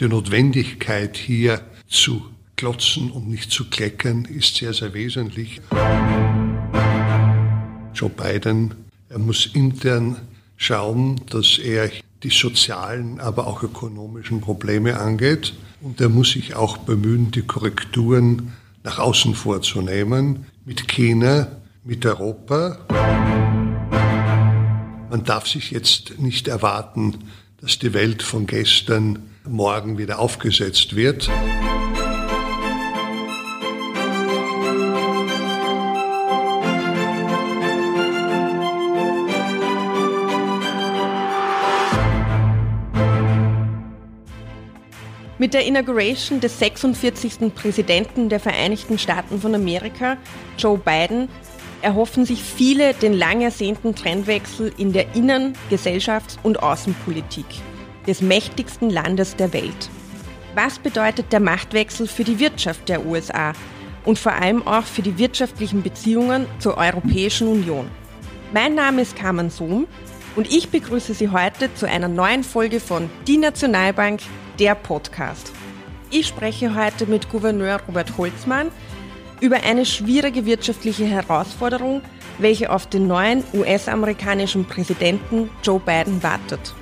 die Notwendigkeit hier zu klotzen und nicht zu kleckern ist sehr, sehr wesentlich. Joe Biden, er muss intern schauen, dass er die sozialen, aber auch ökonomischen Probleme angeht. Und er muss sich auch bemühen, die Korrekturen nach außen vorzunehmen, mit China, mit Europa. Man darf sich jetzt nicht erwarten, dass die Welt von gestern morgen wieder aufgesetzt wird. Mit der Inauguration des 46. Präsidenten der Vereinigten Staaten von Amerika, Joe Biden, erhoffen sich viele den lang ersehnten Trendwechsel in der Innen-, Gesellschafts- und Außenpolitik des mächtigsten Landes der Welt. Was bedeutet der Machtwechsel für die Wirtschaft der USA und vor allem auch für die wirtschaftlichen Beziehungen zur Europäischen Union? Mein Name ist Carmen Sohm und ich begrüße Sie heute zu einer neuen Folge von Die Nationalbank der Podcast. Ich spreche heute mit Gouverneur Robert Holzmann über eine schwierige wirtschaftliche Herausforderung, welche auf den neuen US-amerikanischen Präsidenten Joe Biden wartet.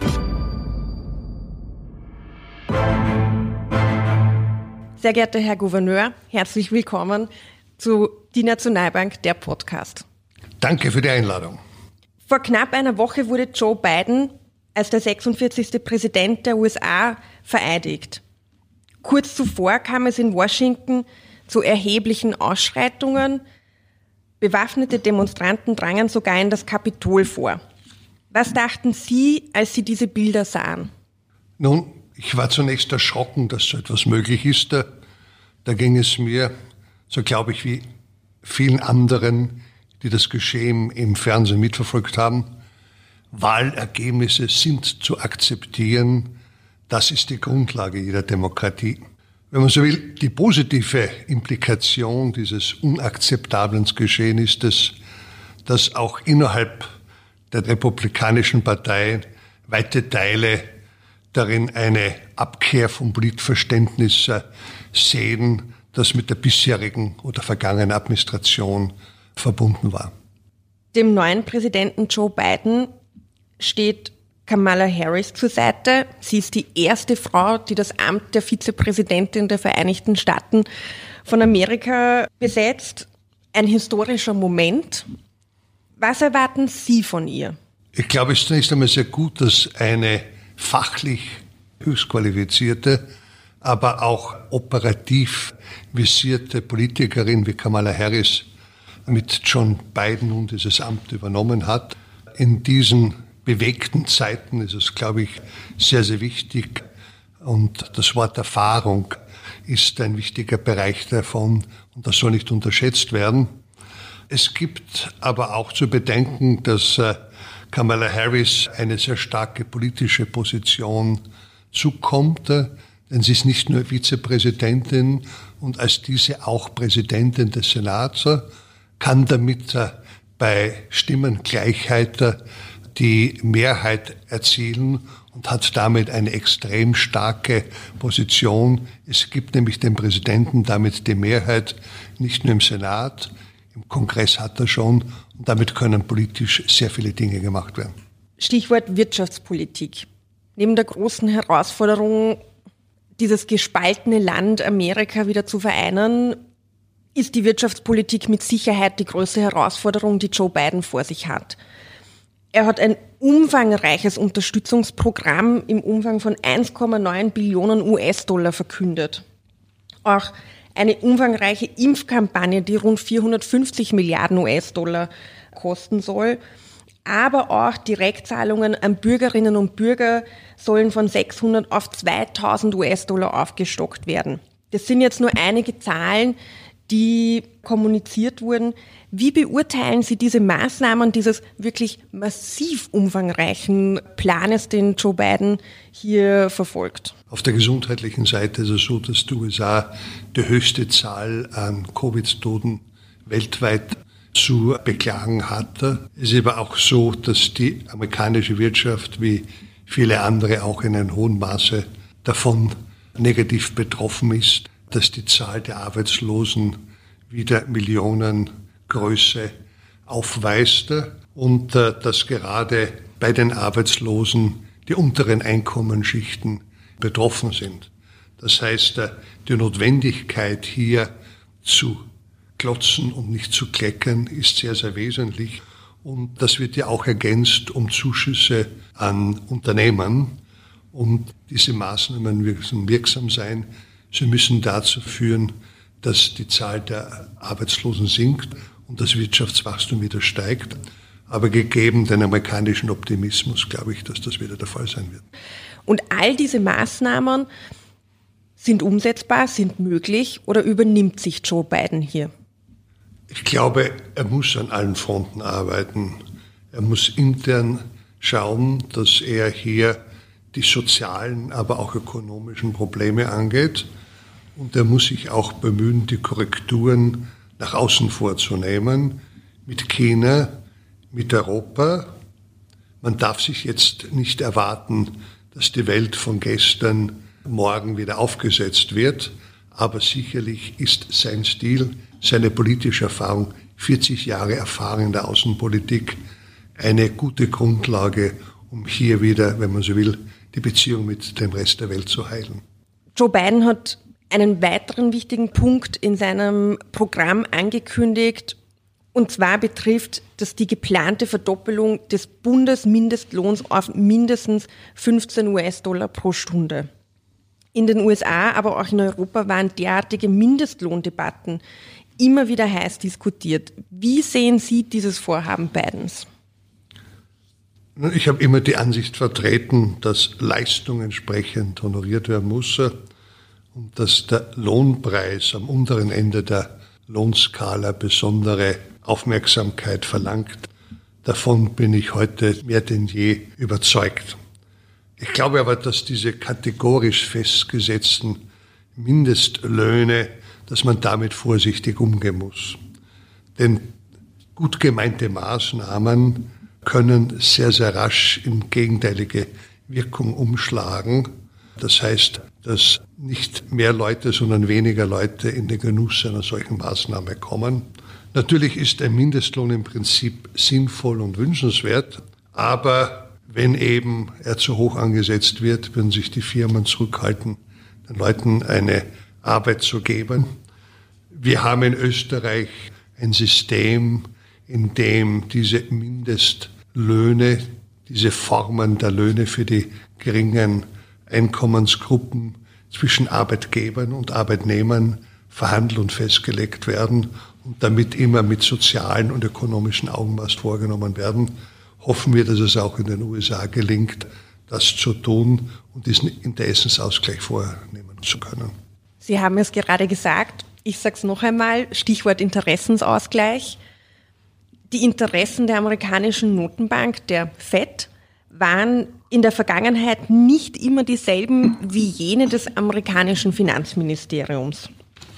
Sehr geehrter Herr Gouverneur, herzlich willkommen zu Die Nationalbank, der Podcast. Danke für die Einladung. Vor knapp einer Woche wurde Joe Biden als der 46. Präsident der USA vereidigt. Kurz zuvor kam es in Washington zu erheblichen Ausschreitungen. Bewaffnete Demonstranten drangen sogar in das Kapitol vor. Was dachten Sie, als Sie diese Bilder sahen? Nun, ich war zunächst erschrocken, dass so etwas möglich ist. Da, da ging es mir, so glaube ich, wie vielen anderen, die das Geschehen im Fernsehen mitverfolgt haben. Wahlergebnisse sind zu akzeptieren. Das ist die Grundlage jeder Demokratie. Wenn man so will, die positive Implikation dieses unakzeptablen Geschehen ist es, dass auch innerhalb der Republikanischen Partei weite Teile darin eine Abkehr vom Politverständnis sehen, das mit der bisherigen oder vergangenen Administration verbunden war. Dem neuen Präsidenten Joe Biden steht Kamala Harris zur Seite. Sie ist die erste Frau, die das Amt der Vizepräsidentin der Vereinigten Staaten von Amerika besetzt. Ein historischer Moment. Was erwarten Sie von ihr? Ich glaube, es ist zunächst einmal sehr gut, dass eine fachlich höchst qualifizierte, aber auch operativ visierte Politikerin wie Kamala Harris mit John Biden nun dieses Amt übernommen hat. In diesen bewegten Zeiten ist es, glaube ich, sehr, sehr wichtig. Und das Wort Erfahrung ist ein wichtiger Bereich davon und das soll nicht unterschätzt werden. Es gibt aber auch zu bedenken, dass äh, Kamala Harris eine sehr starke politische Position zukommt, äh, denn sie ist nicht nur Vizepräsidentin und als diese auch Präsidentin des Senats, äh, kann damit bei Stimmengleichheit die Mehrheit erzielen und hat damit eine extrem starke Position. Es gibt nämlich dem Präsidenten damit die Mehrheit, nicht nur im Senat, im Kongress hat er schon und damit können politisch sehr viele Dinge gemacht werden. Stichwort Wirtschaftspolitik. Neben der großen Herausforderung, dieses gespaltene Land Amerika wieder zu vereinen, ist die Wirtschaftspolitik mit Sicherheit die größte Herausforderung, die Joe Biden vor sich hat. Er hat ein umfangreiches Unterstützungsprogramm im Umfang von 1,9 Billionen US-Dollar verkündet. Auch eine umfangreiche Impfkampagne, die rund 450 Milliarden US-Dollar kosten soll. Aber auch Direktzahlungen an Bürgerinnen und Bürger sollen von 600 auf 2000 US-Dollar aufgestockt werden. Das sind jetzt nur einige Zahlen, die kommuniziert wurden. Wie beurteilen Sie diese Maßnahmen dieses wirklich massiv umfangreichen Planes, den Joe Biden hier verfolgt? Auf der gesundheitlichen Seite ist es so, dass die USA die höchste Zahl an Covid-Toten weltweit zu beklagen hatte. Es ist aber auch so, dass die amerikanische Wirtschaft wie viele andere auch in einem hohen Maße davon negativ betroffen ist, dass die Zahl der Arbeitslosen wieder Millionengröße aufweist und äh, dass gerade bei den Arbeitslosen die unteren Einkommensschichten betroffen sind. Das heißt, äh, die Notwendigkeit hier zu klotzen und nicht zu kleckern ist sehr, sehr wesentlich. Und das wird ja auch ergänzt um Zuschüsse an Unternehmen. Und diese Maßnahmen müssen wirksam sein. Sie müssen dazu führen, dass die Zahl der Arbeitslosen sinkt und das Wirtschaftswachstum wieder steigt. Aber gegeben den amerikanischen Optimismus glaube ich, dass das wieder der Fall sein wird. Und all diese Maßnahmen sind umsetzbar, sind möglich oder übernimmt sich Joe Biden hier? Ich glaube, er muss an allen Fronten arbeiten. Er muss intern schauen, dass er hier die sozialen, aber auch ökonomischen Probleme angeht. Und er muss sich auch bemühen, die Korrekturen nach außen vorzunehmen, mit China, mit Europa. Man darf sich jetzt nicht erwarten, dass die Welt von gestern morgen wieder aufgesetzt wird, aber sicherlich ist sein Stil, seine politische Erfahrung, 40 Jahre Erfahrung in der Außenpolitik, eine gute Grundlage, um hier wieder, wenn man so will, die Beziehung mit dem Rest der Welt zu heilen. Joe Biden hat einen weiteren wichtigen Punkt in seinem Programm angekündigt, und zwar betrifft das die geplante Verdoppelung des Bundesmindestlohns auf mindestens 15 US-Dollar pro Stunde. In den USA, aber auch in Europa waren derartige Mindestlohndebatten immer wieder heiß diskutiert. Wie sehen Sie dieses Vorhaben Bidens? Ich habe immer die Ansicht vertreten, dass Leistung entsprechend honoriert werden muss und dass der Lohnpreis am unteren Ende der Lohnskala besondere Aufmerksamkeit verlangt. Davon bin ich heute mehr denn je überzeugt. Ich glaube aber, dass diese kategorisch festgesetzten Mindestlöhne, dass man damit vorsichtig umgehen muss. Denn gut gemeinte Maßnahmen können sehr, sehr rasch in gegenteilige Wirkung umschlagen. Das heißt, dass nicht mehr Leute, sondern weniger Leute in den Genuss einer solchen Maßnahme kommen. Natürlich ist ein Mindestlohn im Prinzip sinnvoll und wünschenswert, aber wenn eben er zu hoch angesetzt wird, würden sich die Firmen zurückhalten, den Leuten eine Arbeit zu geben. Wir haben in Österreich ein System, in dem diese Mindestlöhne, diese Formen der Löhne für die geringen Einkommensgruppen zwischen Arbeitgebern und Arbeitnehmern verhandelt und festgelegt werden und damit immer mit sozialen und ökonomischen Augenmaß vorgenommen werden, hoffen wir, dass es auch in den USA gelingt, das zu tun und diesen Interessensausgleich vornehmen zu können. Sie haben es gerade gesagt, ich sage es noch einmal, Stichwort Interessensausgleich. Die Interessen der amerikanischen Notenbank, der FED, waren in der Vergangenheit nicht immer dieselben wie jene des amerikanischen Finanzministeriums.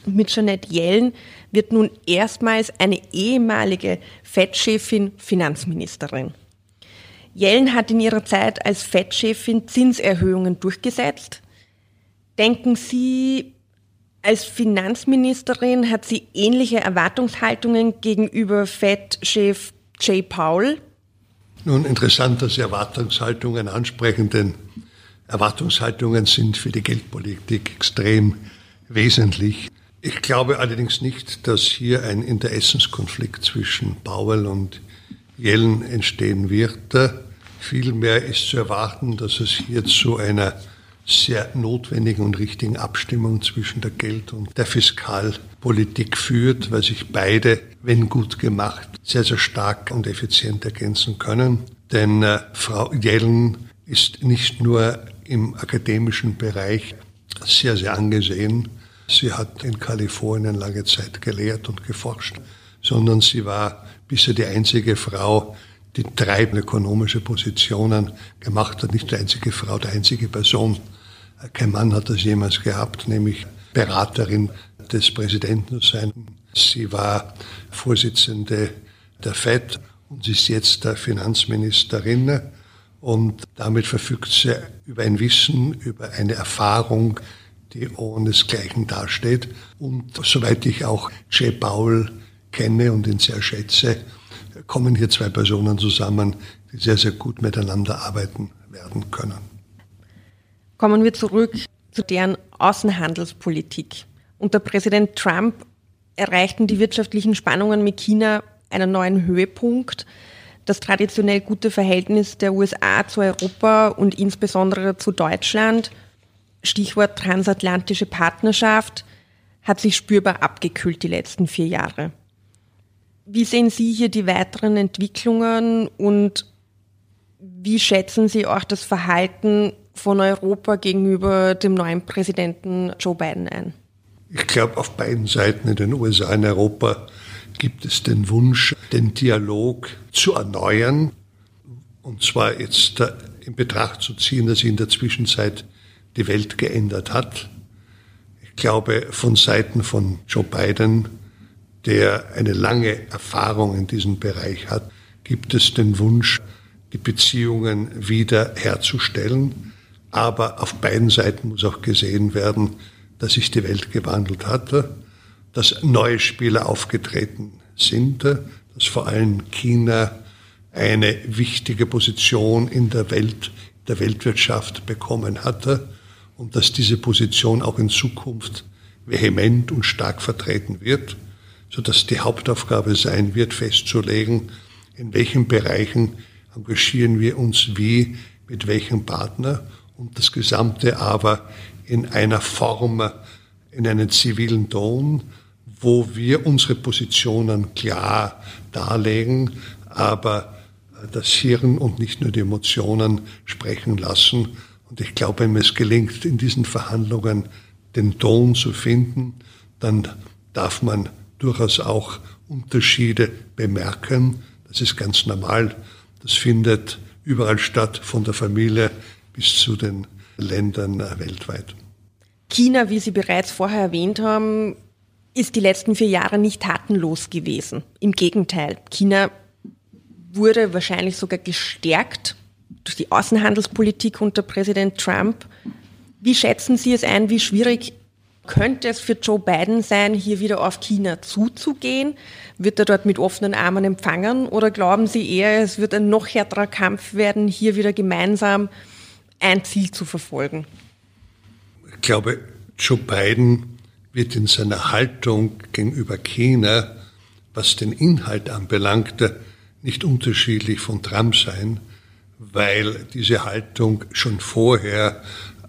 Mit Jeanette Yellen wird nun erstmals eine ehemalige FED-Chefin Finanzministerin. Yellen hat in ihrer Zeit als FED-Chefin Zinserhöhungen durchgesetzt. Denken Sie, als Finanzministerin hat sie ähnliche Erwartungshaltungen gegenüber FED-Chef Jay Powell? Nun, interessant, dass Sie Erwartungshaltungen ansprechen, denn Erwartungshaltungen sind für die Geldpolitik extrem wesentlich. Ich glaube allerdings nicht, dass hier ein Interessenskonflikt zwischen Powell und Yellen entstehen wird. Vielmehr ist zu erwarten, dass es hier zu einer sehr notwendigen und richtigen Abstimmung zwischen der Geld- und der Fiskalpolitik führt, weil sich beide, wenn gut gemacht, sehr, sehr stark und effizient ergänzen können. Denn äh, Frau Yellen ist nicht nur im akademischen Bereich sehr, sehr angesehen, Sie hat in Kalifornien lange Zeit gelehrt und geforscht, sondern sie war bisher die einzige Frau, die drei ökonomische Positionen gemacht hat. Nicht die einzige Frau, die einzige Person. Kein Mann hat das jemals gehabt, nämlich Beraterin des Präsidenten sein. Sie war Vorsitzende der FED und sie ist jetzt der Finanzministerin und damit verfügt sie über ein Wissen, über eine Erfahrung, die ohnesgleichen dasteht. Und soweit ich auch Jay Powell kenne und ihn sehr schätze, kommen hier zwei Personen zusammen, die sehr, sehr gut miteinander arbeiten werden können. Kommen wir zurück zu deren Außenhandelspolitik. Unter Präsident Trump erreichten die wirtschaftlichen Spannungen mit China einen neuen Höhepunkt. Das traditionell gute Verhältnis der USA zu Europa und insbesondere zu Deutschland, Stichwort transatlantische Partnerschaft, hat sich spürbar abgekühlt die letzten vier Jahre. Wie sehen Sie hier die weiteren Entwicklungen und wie schätzen Sie auch das Verhalten von Europa gegenüber dem neuen Präsidenten Joe Biden ein? Ich glaube, auf beiden Seiten in den USA und Europa gibt es den Wunsch, den Dialog zu erneuern. Und zwar jetzt in Betracht zu ziehen, dass sich in der Zwischenzeit die Welt geändert hat. Ich glaube, von Seiten von Joe Biden, der eine lange Erfahrung in diesem Bereich hat, gibt es den Wunsch, die Beziehungen wieder herzustellen. Aber auf beiden Seiten muss auch gesehen werden, dass sich die Welt gewandelt hatte, dass neue Spieler aufgetreten sind, dass vor allem China eine wichtige Position in der Welt, der Weltwirtschaft bekommen hatte und dass diese Position auch in Zukunft vehement und stark vertreten wird, so dass die Hauptaufgabe sein wird, festzulegen, in welchen Bereichen engagieren wir uns wie, mit welchem Partner und das Gesamte aber in einer Form, in einem zivilen Ton, wo wir unsere Positionen klar darlegen, aber das Hirn und nicht nur die Emotionen sprechen lassen. Und ich glaube, wenn es gelingt, in diesen Verhandlungen den Ton zu finden, dann darf man durchaus auch Unterschiede bemerken. Das ist ganz normal. Das findet überall statt, von der Familie bis zu den Ländern äh, weltweit. China, wie Sie bereits vorher erwähnt haben, ist die letzten vier Jahre nicht tatenlos gewesen. Im Gegenteil, China wurde wahrscheinlich sogar gestärkt durch die Außenhandelspolitik unter Präsident Trump. Wie schätzen Sie es ein? Wie schwierig könnte es für Joe Biden sein, hier wieder auf China zuzugehen? Wird er dort mit offenen Armen empfangen? Oder glauben Sie eher, es wird ein noch härterer Kampf werden, hier wieder gemeinsam ein Ziel zu verfolgen? Ich glaube, Joe Biden wird in seiner Haltung gegenüber China, was den Inhalt anbelangt, nicht unterschiedlich von Trump sein, weil diese Haltung schon vorher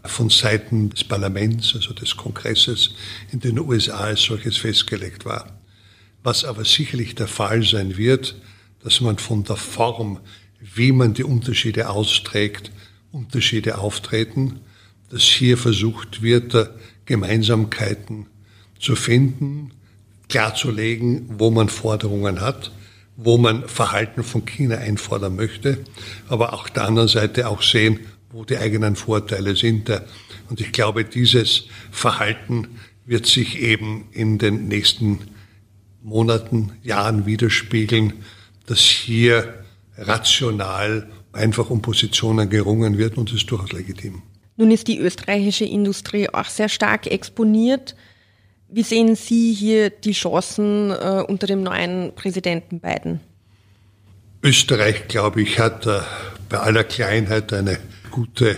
von Seiten des Parlaments, also des Kongresses in den USA als solches festgelegt war. Was aber sicherlich der Fall sein wird, dass man von der Form, wie man die Unterschiede austrägt, Unterschiede auftreten, dass hier versucht wird, Gemeinsamkeiten zu finden, klarzulegen, wo man Forderungen hat, wo man Verhalten von China einfordern möchte, aber auch der anderen Seite auch sehen, wo die eigenen Vorteile sind. Und ich glaube, dieses Verhalten wird sich eben in den nächsten Monaten, Jahren widerspiegeln, dass hier rational einfach um Positionen gerungen wird und das ist durchaus legitim. Nun ist die österreichische Industrie auch sehr stark exponiert. Wie sehen Sie hier die Chancen äh, unter dem neuen Präsidenten Biden? Österreich, glaube ich, hat äh, bei aller Kleinheit eine gute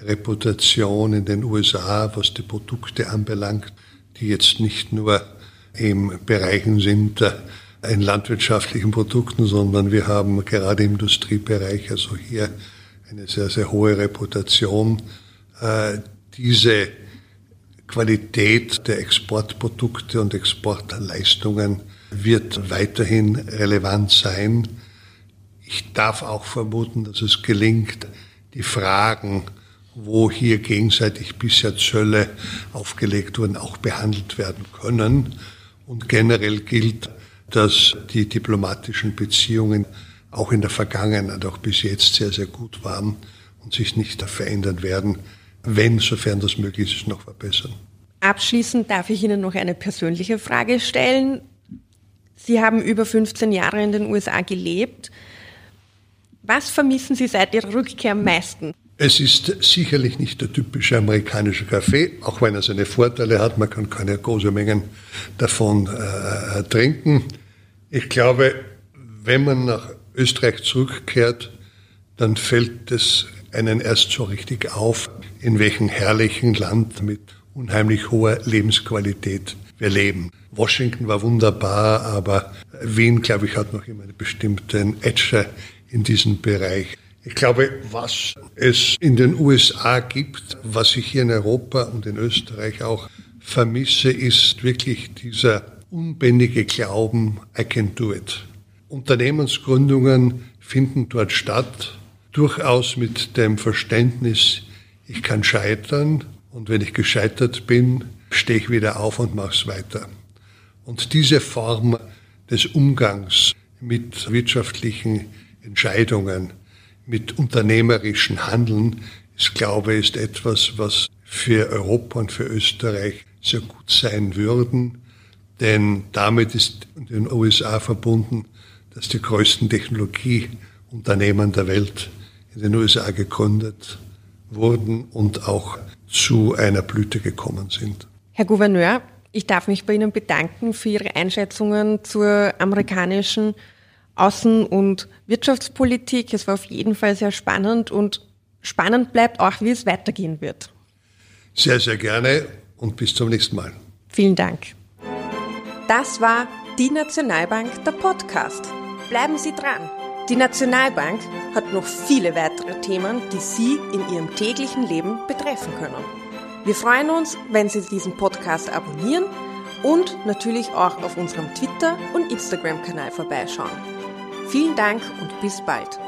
Reputation in den USA, was die Produkte anbelangt, die jetzt nicht nur im Bereichen sind, äh, in landwirtschaftlichen Produkten, sondern wir haben gerade im Industriebereich also hier eine sehr, sehr hohe Reputation. Äh, diese Qualität der Exportprodukte und Exportleistungen wird weiterhin relevant sein. Ich darf auch vermuten, dass es gelingt, die Fragen, wo hier gegenseitig bisher Zölle aufgelegt wurden, auch behandelt werden können. Und generell gilt, dass die diplomatischen Beziehungen auch in der Vergangenheit, auch bis jetzt sehr, sehr gut waren und sich nicht verändern werden, wenn, sofern das möglich ist, noch verbessern. Abschließend darf ich Ihnen noch eine persönliche Frage stellen. Sie haben über 15 Jahre in den USA gelebt. Was vermissen Sie seit Ihrer Rückkehr am meisten? Es ist sicherlich nicht der typische amerikanische Kaffee, auch wenn er seine Vorteile hat. Man kann keine großen Mengen davon äh, trinken. Ich glaube, wenn man nach Österreich zurückkehrt, dann fällt es einen erst so richtig auf, in welchem herrlichen Land mit unheimlich hoher Lebensqualität wir leben. Washington war wunderbar, aber Wien, glaube ich, hat noch immer einen bestimmten Edge in diesem Bereich. Ich glaube, was es in den USA gibt, was ich hier in Europa und in Österreich auch vermisse, ist wirklich dieser unbändige Glauben, I can do it. Unternehmensgründungen finden dort statt, durchaus mit dem Verständnis, ich kann scheitern und wenn ich gescheitert bin, stehe ich wieder auf und mache es weiter. Und diese Form des Umgangs mit wirtschaftlichen Entscheidungen, mit unternehmerischen Handeln, ist, glaube ich, ist etwas, was für Europa und für Österreich sehr gut sein würden. Denn damit ist in den USA verbunden, dass die größten Technologieunternehmen der Welt in den USA gegründet wurden und auch zu einer Blüte gekommen sind. Herr Gouverneur, ich darf mich bei Ihnen bedanken für Ihre Einschätzungen zur amerikanischen Außen- und Wirtschaftspolitik. Es war auf jeden Fall sehr spannend und spannend bleibt auch, wie es weitergehen wird. Sehr, sehr gerne und bis zum nächsten Mal. Vielen Dank. Das war die Nationalbank, der Podcast. Bleiben Sie dran. Die Nationalbank hat noch viele weitere Themen, die Sie in Ihrem täglichen Leben betreffen können. Wir freuen uns, wenn Sie diesen Podcast abonnieren und natürlich auch auf unserem Twitter- und Instagram-Kanal vorbeischauen. Vielen Dank und bis bald.